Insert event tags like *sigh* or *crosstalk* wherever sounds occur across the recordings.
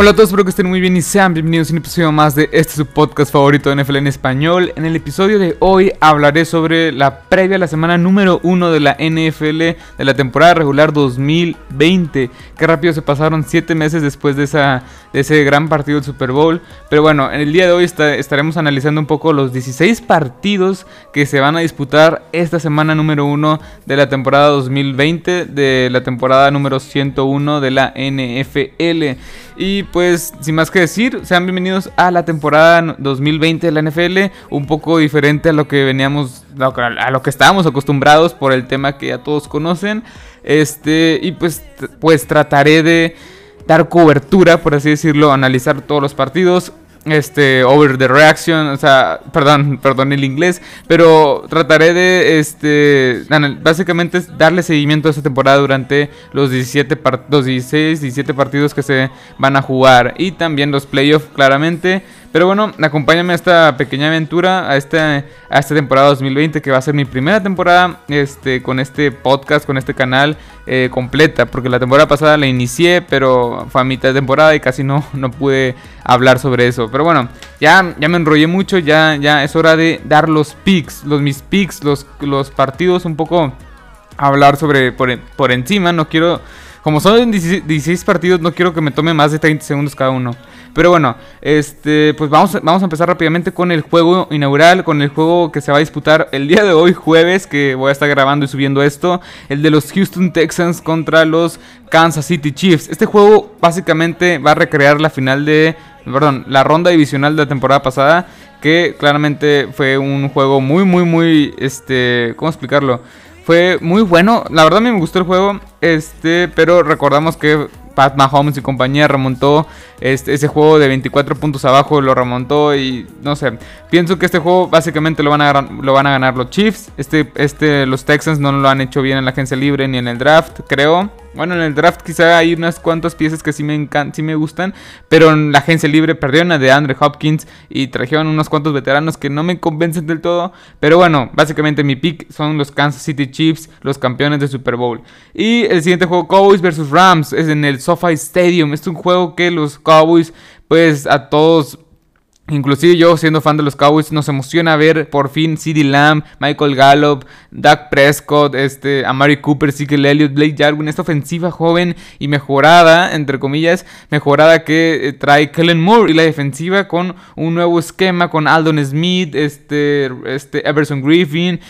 Hola a todos, espero que estén muy bien y sean bienvenidos a un episodio más de este su podcast favorito de NFL en español. En el episodio de hoy hablaré sobre la previa a la semana número 1 de la NFL de la temporada regular 2020. Qué rápido se pasaron 7 meses después de, esa, de ese gran partido del Super Bowl. Pero bueno, en el día de hoy estaremos analizando un poco los 16 partidos que se van a disputar esta semana número 1 de la temporada 2020, de la temporada número 101 de la NFL. Y pues, sin más que decir, sean bienvenidos a la temporada 2020 de la NFL, un poco diferente a lo que veníamos, a lo que estábamos acostumbrados por el tema que ya todos conocen. Este, y pues, pues trataré de dar cobertura, por así decirlo, analizar todos los partidos, este over the reaction, o sea, perdón, *laughs* perdón el inglés, pero trataré de este básicamente darle seguimiento a esta temporada durante los 17 los 16, 17 partidos que se van a jugar y también los playoffs claramente. Pero bueno, acompáñame a esta pequeña aventura, a, este, a esta temporada 2020 que va a ser mi primera temporada este, con este podcast, con este canal eh, completa. Porque la temporada pasada la inicié, pero fue a mitad de temporada y casi no, no pude hablar sobre eso. Pero bueno, ya, ya me enrollé mucho, ya, ya es hora de dar los picks, los, mis picks, los, los partidos un poco hablar sobre por, por encima. No quiero, como son 16 partidos, no quiero que me tome más de 30 segundos cada uno. Pero bueno, este, pues vamos, vamos a empezar rápidamente con el juego inaugural, con el juego que se va a disputar el día de hoy, jueves, que voy a estar grabando y subiendo esto, el de los Houston Texans contra los Kansas City Chiefs. Este juego básicamente va a recrear la final de, perdón, la ronda divisional de la temporada pasada, que claramente fue un juego muy, muy, muy, este, ¿cómo explicarlo? Fue muy bueno, la verdad a mí me gustó el juego, este, pero recordamos que Pat Mahomes y compañía remontó este, ese juego de 24 puntos abajo, lo remontó y no sé. Pienso que este juego básicamente lo van a, lo van a ganar los Chiefs. Este, este, los Texans no lo han hecho bien en la agencia libre ni en el draft, creo. Bueno, en el draft quizá hay unas cuantas piezas que sí me sí me gustan, pero en la agencia libre perdieron a de Andre Hopkins y trajeron unos cuantos veteranos que no me convencen del todo. Pero bueno, básicamente mi pick son los Kansas City Chiefs, los campeones de Super Bowl. Y el siguiente juego, Cowboys vs Rams, es en el SoFi Stadium. Es un juego que los Cowboys, pues a todos Inclusive yo, siendo fan de los Cowboys, nos emociona ver por fin CeeDee Lamb, Michael Gallup, Doug Prescott, este, Amari Cooper, Ezekiel Elliott, Blake Jarwin, esta ofensiva joven y mejorada, entre comillas, mejorada que eh, trae Kellen Moore y la defensiva con un nuevo esquema con Aldon Smith, este, este Everson Griffin,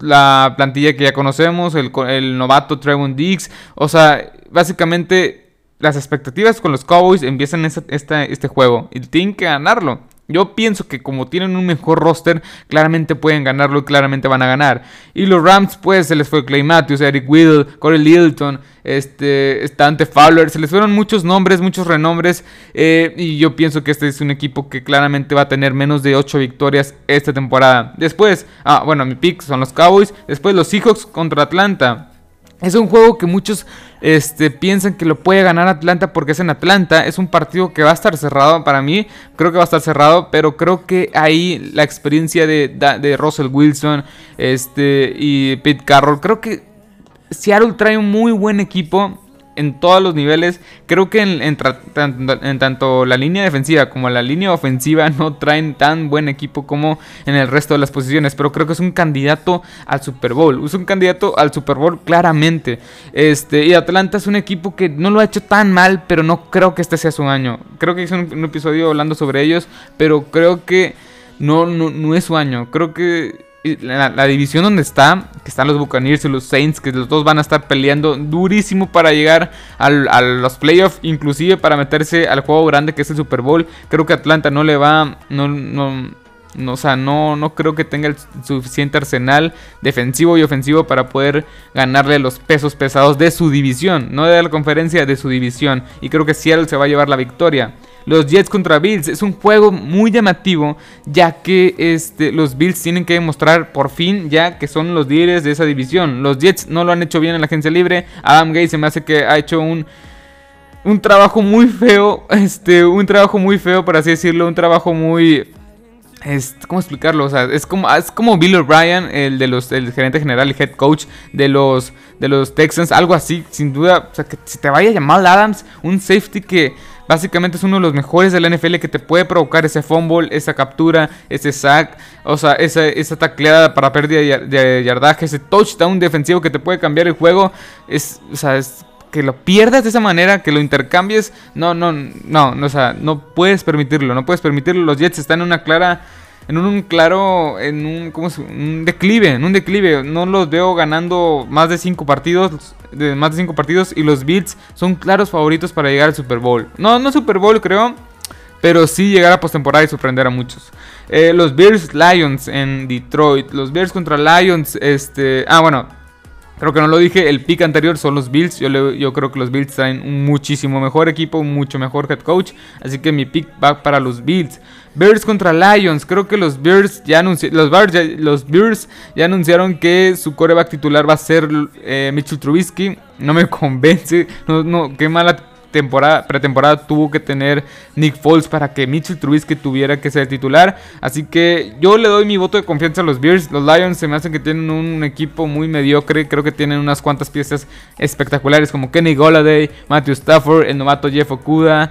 la plantilla que ya conocemos, el, el novato Trevon Diggs, o sea, básicamente las expectativas con los Cowboys empiezan este juego y tienen que ganarlo. Yo pienso que como tienen un mejor roster, claramente pueden ganarlo y claramente van a ganar. Y los Rams, pues, se les fue Clay Matthews, Eric Whittle, Corey Littleton, este, Stante Fowler. Se les fueron muchos nombres, muchos renombres. Eh, y yo pienso que este es un equipo que claramente va a tener menos de 8 victorias esta temporada. Después, ah, bueno, mi pick son los Cowboys. Después los Seahawks contra Atlanta. Es un juego que muchos este, piensan que lo puede ganar Atlanta porque es en Atlanta. Es un partido que va a estar cerrado para mí. Creo que va a estar cerrado, pero creo que ahí la experiencia de, Russell Wilson este, y Pete Carroll, creo que Seattle trae un muy buen equipo en todos los niveles. Creo que en, tanto la línea defensiva como la línea ofensiva *laughs* no traen tan buen equipo como en el resto de las posiciones. Pero creo que es un candidato al Super Bowl. Es un candidato al Super Bowl claramente. Este, y Atlanta es un equipo que no lo ha hecho tan mal, pero no creo que este sea su año. Creo que hice un, episodio hablando sobre ellos, pero creo que no, no, no es su año. Creo que la, división donde está, que están los Buccaneers y los Saints, que los dos van a estar peleando durísimo para llegar a los playoffs, inclusive para meterse al juego grande que es el Super Bowl. Creo que Atlanta no le va, no, no, o sea, no, no creo que tenga el suficiente arsenal defensivo y ofensivo para poder ganarle los pesos pesados de su división, no de la conferencia, de su división. Y creo que Seattle se va a llevar la victoria. Los Jets contra Bills es un juego muy llamativo, ya que este, los Bills tienen que demostrar por fin ya que son los líderes de esa división. Los Jets no lo han hecho bien en la agencia libre. Adam Gates se me hace que ha hecho un un trabajo muy feo, *laughs* este, un trabajo muy feo, por así decirlo, un trabajo muy es, ¿Cómo explicarlo? O sea, es como, es como Bill O'Brien, el de los, el gerente general y head coach de los, de los Texans, algo así, sin duda. O sea, que si te vaya Jamal Adams, un safety que básicamente es uno de los mejores de la NFL que te puede provocar ese fumble, esa captura, ese sack, o sea, esa, esa tacleada para pérdida de yardaje, ese touchdown defensivo que te puede cambiar el juego. Es, o sea, es que lo pierdas de esa manera, que lo intercambies, no, no, no, no, o sea, no puedes permitirlo, no puedes permitirlo. Los Jets están en una clara en un claro, en un, ¿cómo un declive, en un declive. No los veo ganando más de 5 partidos, de más de 5 partidos y los Bills son claros favoritos para llegar al Super Bowl. No, no Super Bowl creo, pero sí llegar a postemporada y sorprender a muchos. Eh, los Bears Lions en Detroit, los Bears contra Lions, este, ah bueno, Creo que no lo dije, el pick anterior son los Bills. Yo, yo creo que los Bills traen un muchísimo mejor equipo, un mucho mejor head coach. Así que mi pick va para los Bills. Bears contra Lions. Creo que los Bears ya, anunciaron, los Bears ya, los Bears ya anunciaron que su coreback titular va a ser eh, Mitchell Trubisky. No me *laughs* convence. No, no, qué mala temporada, pretemporada tuvo que tener Nick Foles para que Mitchell Trubisky tuviera que ser titular. Así que yo le doy mi voto de confianza a los Bears. Los Lions se me hacen que tienen un equipo muy mediocre. Creo que tienen unas cuantas piezas espectaculares como Kenny Golladay, Matthew Stafford, el novato Jeff Okuda.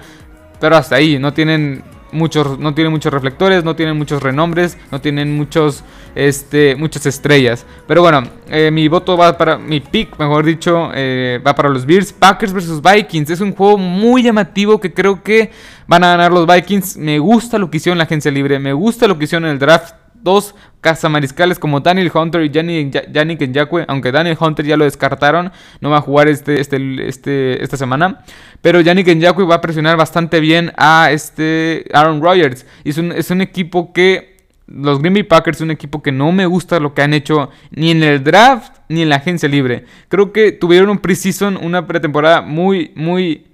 Pero hasta ahí, no tienen muchos, no tienen muchos reflectores, no tienen muchos renombres, no tienen muchos, este, muchas estrellas. Pero bueno, eh, mi voto va para, mi pick, mejor dicho, eh, va para los Bears. Packers vs Vikings es un juego muy llamativo que creo que van a ganar los Vikings. Me gusta lo que hicieron en la agencia libre, me gusta lo que hicieron en el draft dos cazamariscales como Daniel Hunter y Yannick Nyakwe, aunque Daniel Hunter ya lo descartaron, no va a jugar este, este, este, esta semana, pero Yannick Nyakwe va a presionar bastante bien a este Aaron Rodgers, es un, es un equipo que los Green Bay Packers es un equipo que no me gusta lo que han hecho ni en el draft ni en la agencia libre. Creo que tuvieron un preseason, una pretemporada muy, muy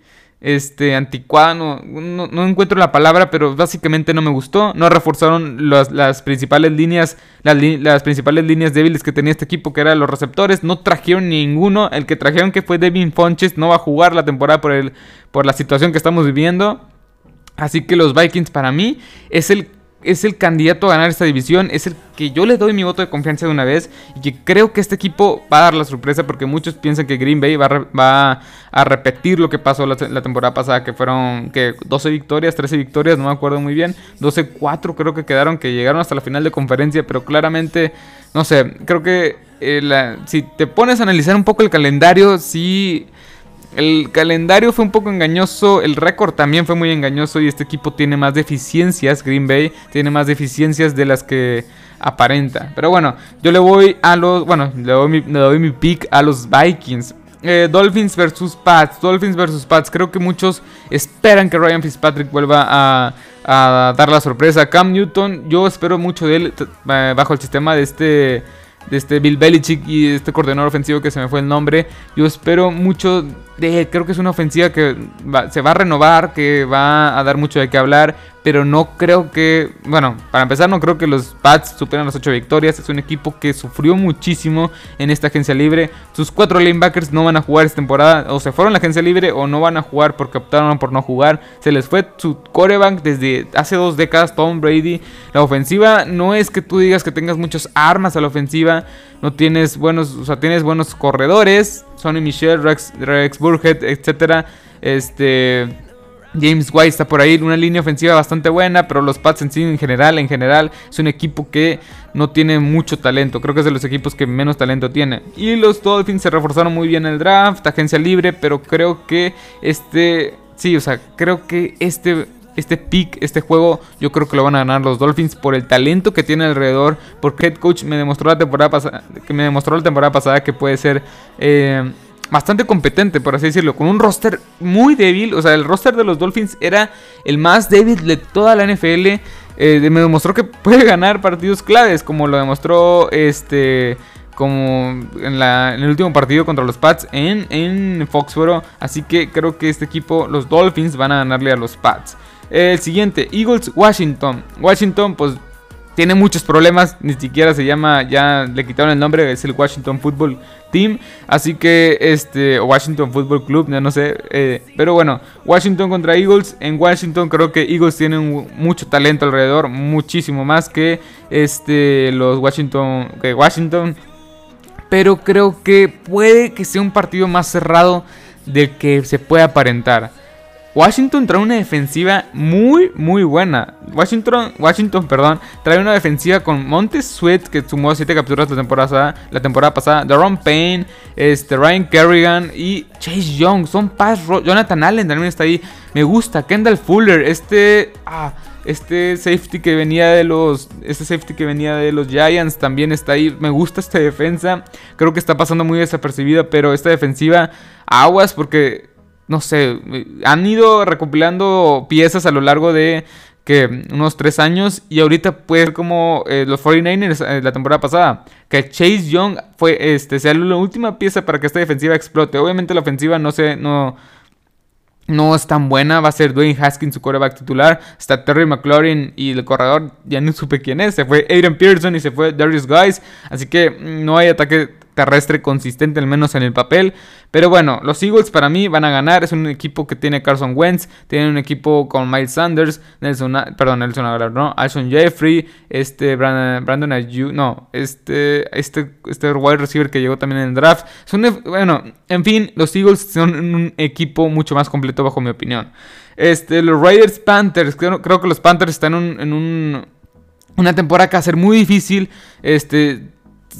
este, anticuada, no, no, encuentro la palabra, pero básicamente no me gustó. No reforzaron las, principales líneas, las, principales líneas débiles que tenía este equipo, que eran los receptores. No trajeron ninguno. El que trajeron que fue Devin Fonches no va a jugar la temporada por, el, por la situación que estamos viviendo. Así que los Vikings para mí es el es el candidato a ganar esta división, es el que yo le doy mi voto de confianza de una vez y que creo que este equipo va a dar la sorpresa porque muchos piensan que Green Bay va a, repetir lo que pasó la, temporada pasada, que fueron que 12 victorias, 13 victorias, no me acuerdo muy bien, 12-4 creo que quedaron, que llegaron hasta la final de conferencia, pero claramente, no sé, creo que eh, si te pones a analizar un poco el calendario, sí el calendario fue un poco engañoso, el récord también fue muy engañoso y este equipo tiene más deficiencias, Green Bay tiene más deficiencias de las que aparenta. Pero bueno, yo le voy a los, bueno, le doy mi, pick a los Vikings. Eh, Dolphins versus Pats, Dolphins versus Pats. Creo que muchos esperan que Ryan Fitzpatrick vuelva a, a dar la sorpresa. Cam Newton, yo espero mucho de él eh, bajo el sistema de este de este Bill Belichick y este coordinador ofensivo que se me fue el nombre. Yo espero mucho Creo que es una ofensiva que se va a renovar, que va a dar mucho de qué hablar pero no creo que, bueno, para empezar no creo que los Pats superen las 8 victorias, es un equipo que sufrió muchísimo en esta agencia libre, sus cuatro linebackers no van a jugar esta temporada, o se fueron a la agencia libre o no van a jugar porque optaron por no jugar, se les fue su coreback desde hace dos décadas, Tom Brady, la ofensiva no es que tú digas que tengas muchas armas a la ofensiva, no tienes buenos, o sea, tienes buenos corredores, Sonny Michel, Rex, Rex Burhead, etcétera, este James White está por ahí, una línea ofensiva bastante buena, pero los Pats en sí en general, en general, es un equipo que no tiene mucho talento. Creo que es de los equipos que menos talento tiene. Y los Dolphins se reforzaron muy bien en el draft, agencia libre, pero creo que este, sí, o sea, creo que este este pick, este juego, yo creo que lo van a ganar los Dolphins por el talento que tiene alrededor. Porque head coach me demostró la temporada pasada, que me demostró la temporada pasada que puede ser eh, bastante competente, por así decirlo, con un roster muy débil. O sea, el roster de los Dolphins era el más débil de toda la NFL. Eh, me demostró que puede ganar partidos claves, como lo demostró este. Como en, en el último partido contra los Pats en, en Foxboro. Así que creo que este equipo, los Dolphins, van a ganarle a los Pats. El siguiente, Eagles Washington. Washington, pues tiene muchos problemas, ni siquiera se llama, ya le quitaron el nombre, es el Washington Football Team, así que este, Washington Football Club, ya no sé, eh, pero bueno, Washington contra Eagles, en Washington creo que Eagles tienen mucho talento alrededor, muchísimo más que este, los Washington, que Washington, pero creo que puede que sea un partido más cerrado del que se puede aparentar. Washington trae una defensiva muy, muy buena. Washington, Washington perdón, trae una defensiva con Montes Sweat, que sumó 7 capturas la temporada, la temporada pasada. Daron Payne, este, Ryan Kerrigan y Chase Young. Son pass Jonathan Allen también está ahí. Me gusta. Kendall Fuller, este... Ah, este safety que venía de los. Este safety que venía de los Giants también está ahí. Me gusta esta defensa. Creo que está pasando muy desapercibida. Pero esta defensiva. Aguas porque no sé, han ido recopilando piezas a lo largo de que unos tres años y ahorita puede ser como eh, los 49ers eh, la temporada pasada, que Chase Young fue este sea la última pieza para que esta defensiva explote. Obviamente la ofensiva no se no no es tan buena, va a ser Dwayne Haskins su quarterback titular, está Terry McLaurin y el corredor ya no supe quién es, se fue Adrian Pearson y se fue Darius Guys, así que mm, no hay ataque terrestre consistente, al menos en el papel. Pero bueno, los Eagles para mí van a ganar. Es un equipo que tiene Carson Wentz, tiene un equipo con Miles Sanders, Nelson, perdón, Nelson Aguilar, no, Alson Jeffrey, este Brandon, Brandon Ayu, no, este, este, este wide receiver que llegó también en el draft. Son, bueno, en fin, los Eagles son un equipo mucho más completo bajo mi opinión. Este, los Raiders Panthers, creo, creo que los Panthers están en un, en un una temporada que va a ser muy difícil. Este,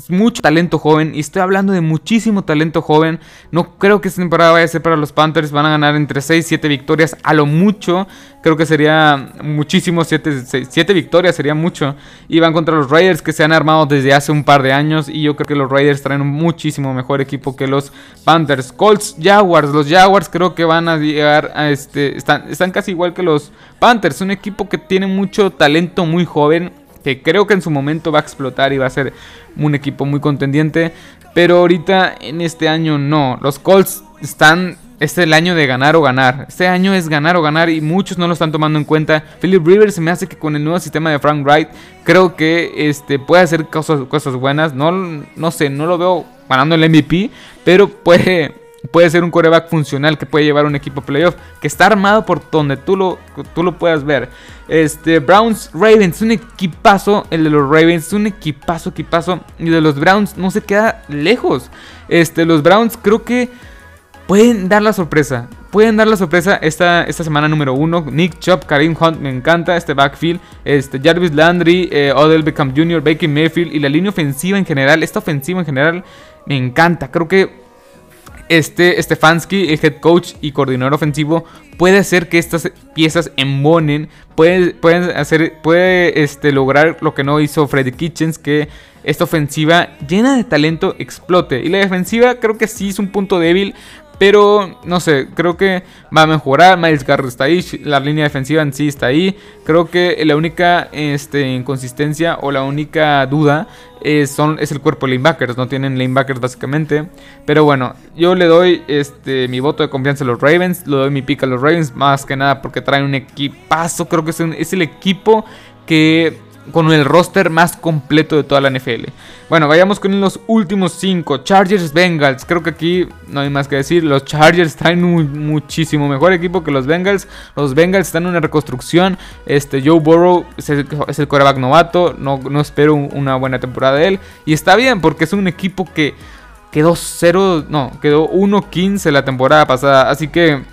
mucho talento joven. Y estoy hablando de muchísimo talento joven. No creo que esta temporada vaya a ser para los Panthers. Van a ganar entre 6 y 7 victorias. A lo mucho. Creo que sería muchísimo. 7, victorias sería mucho. Y van contra los Raiders que se han armado desde hace un par de años. Y yo creo que los Raiders traen un muchísimo mejor equipo que los Panthers. Colts, Jaguars. Los Jaguars creo que van a llegar a este. Están, están casi igual que los Panthers. Un equipo que tiene mucho talento muy joven que creo que en su momento va a explotar y va a ser un equipo muy contendiente. Pero ahorita en este año no. Los Colts están. Este es el año de ganar o ganar. Este año es ganar o ganar y muchos no lo están tomando en cuenta. Philip Rivers se me hace que con el nuevo sistema de Frank Wright creo que este, puede hacer cosas, buenas. No, no sé, no lo veo ganando el MVP, pero puede puede ser un coreback funcional que puede llevar un equipo playoff, que está armado por donde tú lo, tú lo puedas ver. Este, Browns, Ravens, un equipazo, el de los Ravens, un equipazo, equipazo, y de los Browns no se queda lejos. Este, los Browns creo que pueden dar la sorpresa. Pueden dar la sorpresa esta, esta semana número uno. Nick Chubb, Karim Hunt, me encanta este backfield. Este, Jarvis Landry, eh, Odell Beckham Jr., Baker Mayfield y la línea ofensiva en general. Esta ofensiva en general me encanta. Creo que este Stefanski, el head coach y coordinador ofensivo, puede hacer que estas piezas embonen, puede, hacer, puede este, lograr lo que no hizo Freddy Kitchens, que esta ofensiva llena de talento explote. Y la defensiva creo que sí es un punto débil, pero no sé, creo que va a mejorar. Miles Garrett está ahí, la línea defensiva en sí está ahí. Creo que la única este, inconsistencia o la única duda es, son, es el cuerpo de linebackers. No tienen linebackers básicamente. Pero bueno, yo le doy este, mi voto de confianza a los Ravens. Le doy mi pica a los Ravens. Más que nada porque traen un equipazo. Creo que es el equipo que con el roster más completo de toda la NFL. Bueno, vayamos con los últimos 5. Chargers Bengals. Creo que aquí no hay más que decir. Los Chargers traen un muchísimo mejor equipo que los Bengals. Los Bengals están en una reconstrucción. Este Joe Burrow es el, es coreback novato. No, no espero una buena temporada de él. Y está bien porque es un equipo que quedó 0. No, quedó 1-15 la temporada pasada. Así que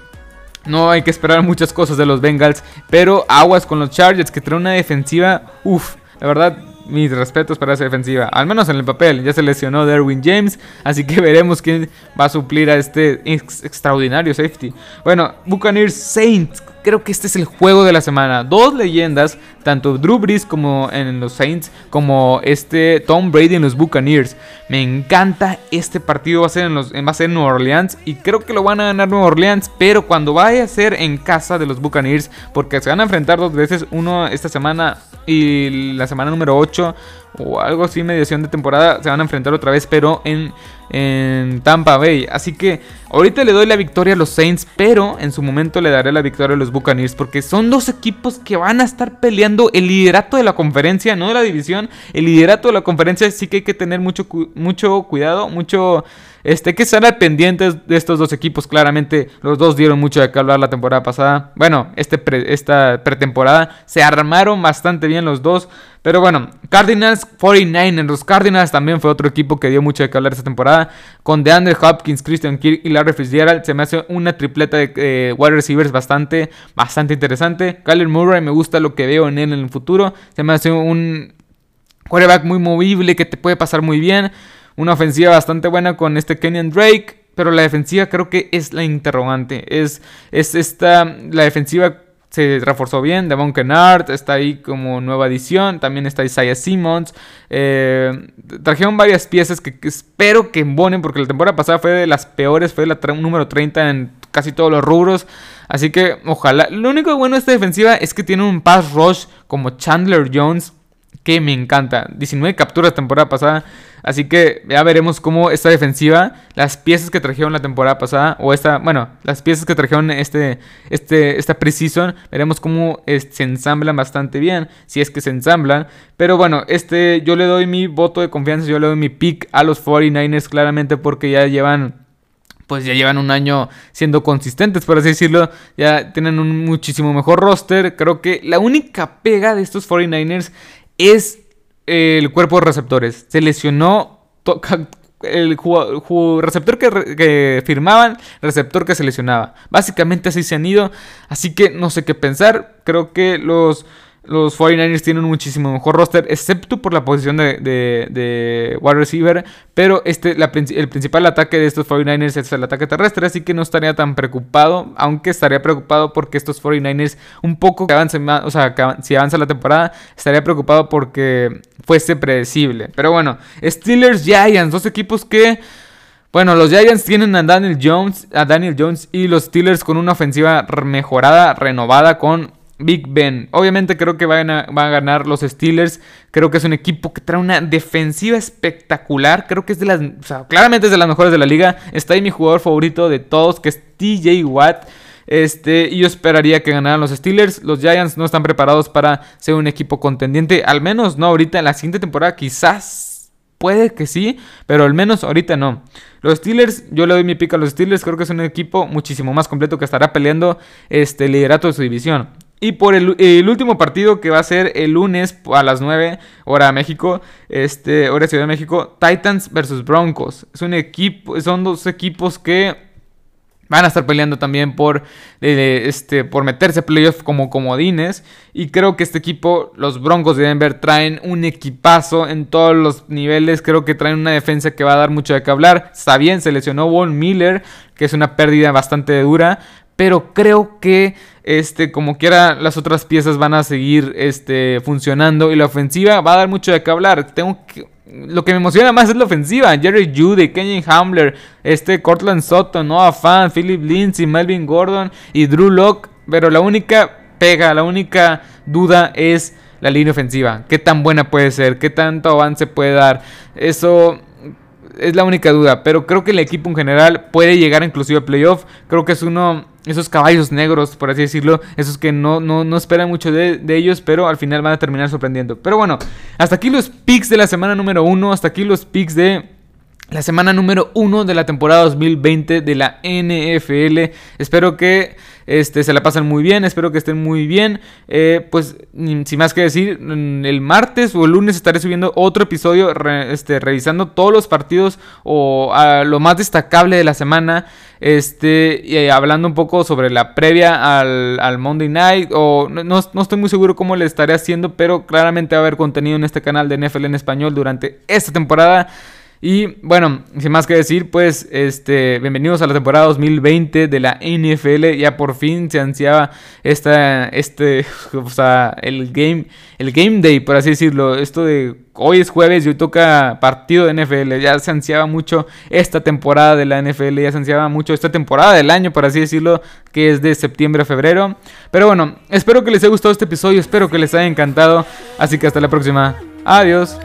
no hay que esperar muchas cosas de los Bengals, pero aguas con los Chargers que traen una defensiva, uff, la verdad, mis respetos para esa defensiva, al menos en el papel. Ya se lesionó Derwin James, así que *laughs* veremos quién va a suplir a este extraordinario safety. Bueno, Buccaneers Saints creo que este es el juego de la semana. Dos leyendas, tanto Drew Brees como en los Saints, como este Tom Brady en los Buccaneers. Me encanta este partido, va a ser en, los, va a ser en Nueva Orleans y creo que lo van a ganar Nueva Orleans, pero cuando vaya a ser en casa de los Buccaneers, porque se van a enfrentar dos veces, uno esta semana y la semana número 8 o algo así, mediación de temporada, se van a enfrentar otra vez, pero en, en Tampa Bay. Así que ahorita le doy la victoria a los Saints, pero en su momento le daré la victoria a los Buccaneers, porque son dos equipos que van a estar peleando el liderato de la conferencia, no de la división, el liderato de la conferencia, sí que hay que tener mucho, mucho cuidado, mucho Este, que estarán pendientes de estos dos equipos. Claramente, los dos dieron mucho de qué hablar la temporada pasada. Bueno, este esta pretemporada se armaron bastante bien los dos. Pero bueno, Cardinals 49ers. Los Cardinals también fue otro equipo que dio mucho de qué hablar esta temporada. Con DeAndre Hopkins, Christian Kirk y Larry Fitzgerald. Se me hace una tripleta de eh, wide receivers bastante, bastante interesante. Kyler Murray me gusta lo que veo en él en el futuro. Se me hace un quarterback muy movible que te puede pasar muy bien. Una ofensiva bastante buena con este Kenyan Drake. Pero la defensiva creo que es la interrogante. Es, es esta. La defensiva se reforzó bien. Devon Kennard está ahí como nueva adición. También está Isaiah Simmons. Eh, trajeron varias piezas que, espero que embonen. Porque la temporada pasada fue de las peores. Fue la número 30 en casi todos los rubros. Así que ojalá. Lo único bueno de esta defensiva es que tiene un pass rush como Chandler Jones. Que me encanta. 19 capturas temporada pasada. Así que ya veremos cómo esta defensiva, las piezas que trajeron la temporada pasada, o esta, bueno, las piezas que trajeron este, este, esta preseason, veremos cómo se ensamblan bastante bien, si es que se ensamblan. Pero bueno, este, yo le doy mi voto de confianza, yo le doy mi pick a los 49ers claramente porque ya llevan pues ya llevan un año siendo consistentes, por así decirlo. Ya tienen un muchísimo mejor roster. Creo que la única pega de estos 49ers es el cuerpo de receptores. Se lesionó el receptor que, que, firmaban, receptor que se lesionaba. Básicamente así se han ido. Así que no sé qué pensar. Creo que los los 49ers tienen un muchísimo mejor roster, excepto por la posición de, de, wide receiver. Pero este, el principal ataque de estos 49ers es el ataque terrestre, así que no estaría tan preocupado. Aunque estaría preocupado porque estos 49ers, un poco que avancen más, o sea, si avanza la temporada, estaría preocupado porque fuese predecible. Pero bueno, Steelers Giants, dos equipos que. Bueno, los Giants tienen a Daniel Jones, a Daniel Jones y los Steelers con una ofensiva mejorada, renovada con Big Ben. Obviamente creo que van a, ganar los Steelers. Creo que es un equipo que trae una defensiva espectacular. Creo que es de las... Claramente es de las mejores de la liga. Está ahí mi jugador favorito de todos, que es TJ Watt. Este, y yo esperaría que ganaran los Steelers. Los Giants no están preparados para ser un equipo contendiente. Al menos no ahorita. En la siguiente temporada quizás puede que sí, pero al menos ahorita no. Los Steelers, yo le doy mi pica a los Steelers, creo que es un equipo muchísimo más completo que estará peleando este liderato de su división. Y por el, último partido que va a ser el lunes a las 9 hora México, este, hora Ciudad de México, Titans versus Broncos. Es un equipo, son dos equipos que van a estar peleando también por, eh, este, por meterse a playoff como comodines. Y creo que este equipo, los Broncos de Denver, traen un equipazo en todos los niveles. Creo que traen una defensa que va a dar mucho de qué hablar. Está bien, se lesionó Von Miller, que es una pérdida bastante dura pero creo que este como quiera las otras piezas van a seguir este funcionando y la ofensiva va a dar mucho de qué hablar. Tengo lo que me emociona más es la ofensiva. Jerry Judy, Kenyon Hamler, este Cortland Sutton, Noah Fan, Philip Lindsay, Melvin Gordon y Drew Locke. Pero la única pega, la única duda es la línea ofensiva. ¿Qué tan buena puede ser? ¿Qué tanto avance puede dar? Eso es la única duda. Pero creo que el equipo en general puede llegar inclusive a playoff. Creo que es uno esos caballos negros, por así decirlo, esos que no, no, esperan mucho de, ellos, pero al final van a terminar sorprendiendo. Pero bueno, hasta aquí los picks de la semana número uno, hasta aquí los picks de la semana número uno de la temporada 2020 de la NFL. Espero que este, se la pasen muy bien, espero que estén muy bien. Eh, pues sin más que decir, el martes o el lunes estaré subiendo otro episodio este, revisando todos los partidos o lo más destacable de la semana. Este, y eh, hablando un poco sobre la previa al, Monday Night. O no, no, estoy muy seguro cómo le estaré haciendo, pero claramente va a haber contenido en este canal de NFL en español durante esta temporada. Y bueno, sin más que decir, pues este, bienvenidos a la temporada 2020 de la NFL. Ya por fin se ansiaba esta, este, *laughs* o sea, el game, el game day, por así decirlo. Esto de hoy es jueves y hoy toca partido de NFL. Ya se ansiaba mucho esta temporada de la NFL, ya se ansiaba mucho esta temporada del año, por así decirlo, que es de septiembre a febrero. Pero bueno, espero que les haya gustado este episodio, espero que les haya encantado. Así que hasta la próxima. Adiós.